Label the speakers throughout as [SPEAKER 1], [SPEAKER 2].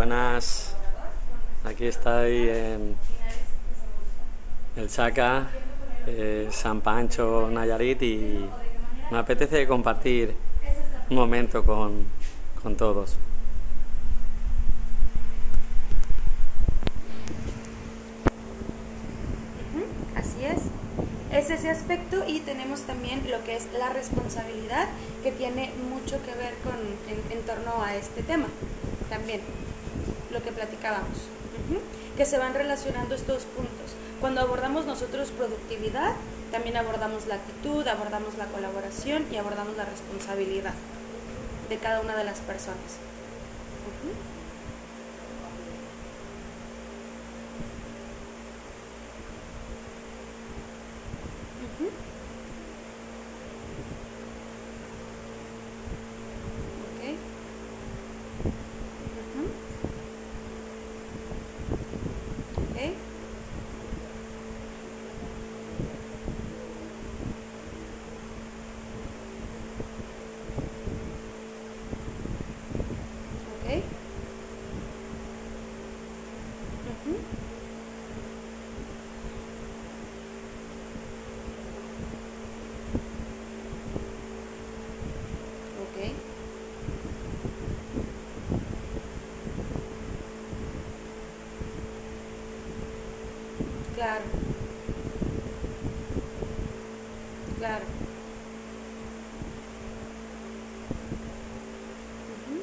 [SPEAKER 1] Buenas, aquí estoy en el Chaca, eh, San Pancho, Nayarit y me apetece compartir un momento con, con todos.
[SPEAKER 2] Así es. Es ese aspecto y tenemos también lo que es la responsabilidad que tiene mucho que ver con en, en torno a este tema también lo que platicábamos que se van relacionando estos puntos. Cuando abordamos nosotros productividad también abordamos la actitud abordamos la colaboración y abordamos la responsabilidad de cada una de las personas. Ok. Claro. Claro. Ujú.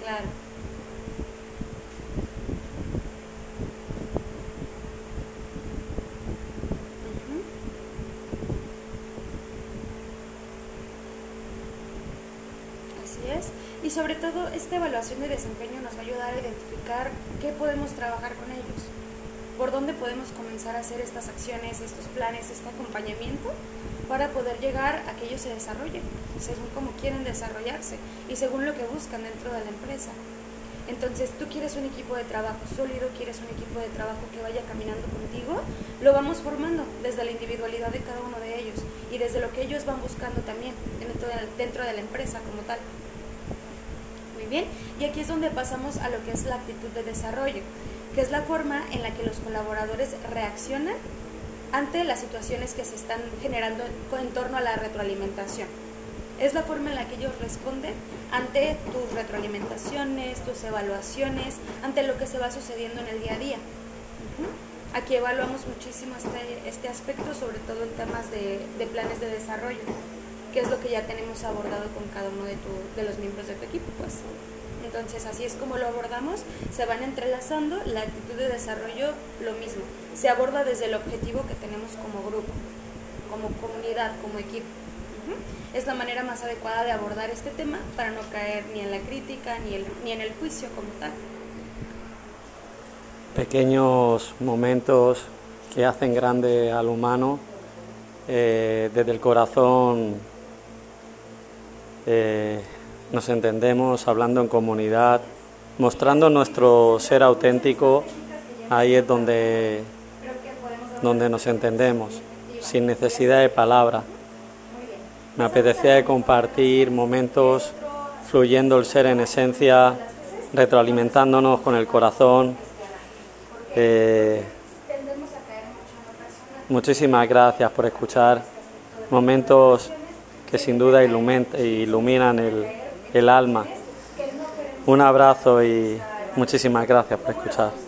[SPEAKER 2] Claro. Ujú. Así Y sobre todo, esta evaluación de desempeño nos va a ayudar a identificar qué podemos trabajar con ellos, por dónde podemos comenzar a hacer estas acciones, estos planes, este acompañamiento, para poder llegar a que ellos se desarrollen, según cómo quieren desarrollarse y según lo que buscan dentro de la empresa. Entonces, tú quieres un equipo de trabajo sólido, quieres un equipo de trabajo que vaya caminando contigo, lo vamos formando desde la individualidad de cada uno de ellos y desde lo que ellos van buscando también dentro de, la empresa como tal. Muy bien, y aquí es donde pasamos a lo que es la actitud de desarrollo, que es la forma en la que los colaboradores reaccionan ante las situaciones que se están generando en torno a la retroalimentación. Es la forma en la que ellos responden ante tus retroalimentaciones, tus evaluaciones, ante lo que se va sucediendo en el día a día. Aquí evaluamos muchísimo este, este aspecto, sobre todo en temas de, de planes de desarrollo, que es lo que ya tenemos abordado con cada uno de, tu, de los miembros de tu equipo. Pues. Entonces, así es como lo abordamos, se van entrelazando, la actitud de desarrollo lo mismo, se aborda desde el objetivo que tenemos como grupo, como comunidad, como equipo. Es la manera más adecuada de abordar este tema para no caer ni en la crítica ni en el juicio como tal.
[SPEAKER 1] Pequeños momentos que hacen grande al humano eh, desde el corazón. eh, nos entendemos hablando en comunidad, mostrando nuestro ser auténtico, ahí es donde, donde nos entendemos, sin necesidad de palabra. Me apetecía compartir momentos fluyendo el ser en esencia, retroalimentándonos con el corazón. Eh, muchísimas gracias por escuchar momentos que sin duda ilumin- iluminan el alma. Un abrazo y muchísimas gracias por escuchar.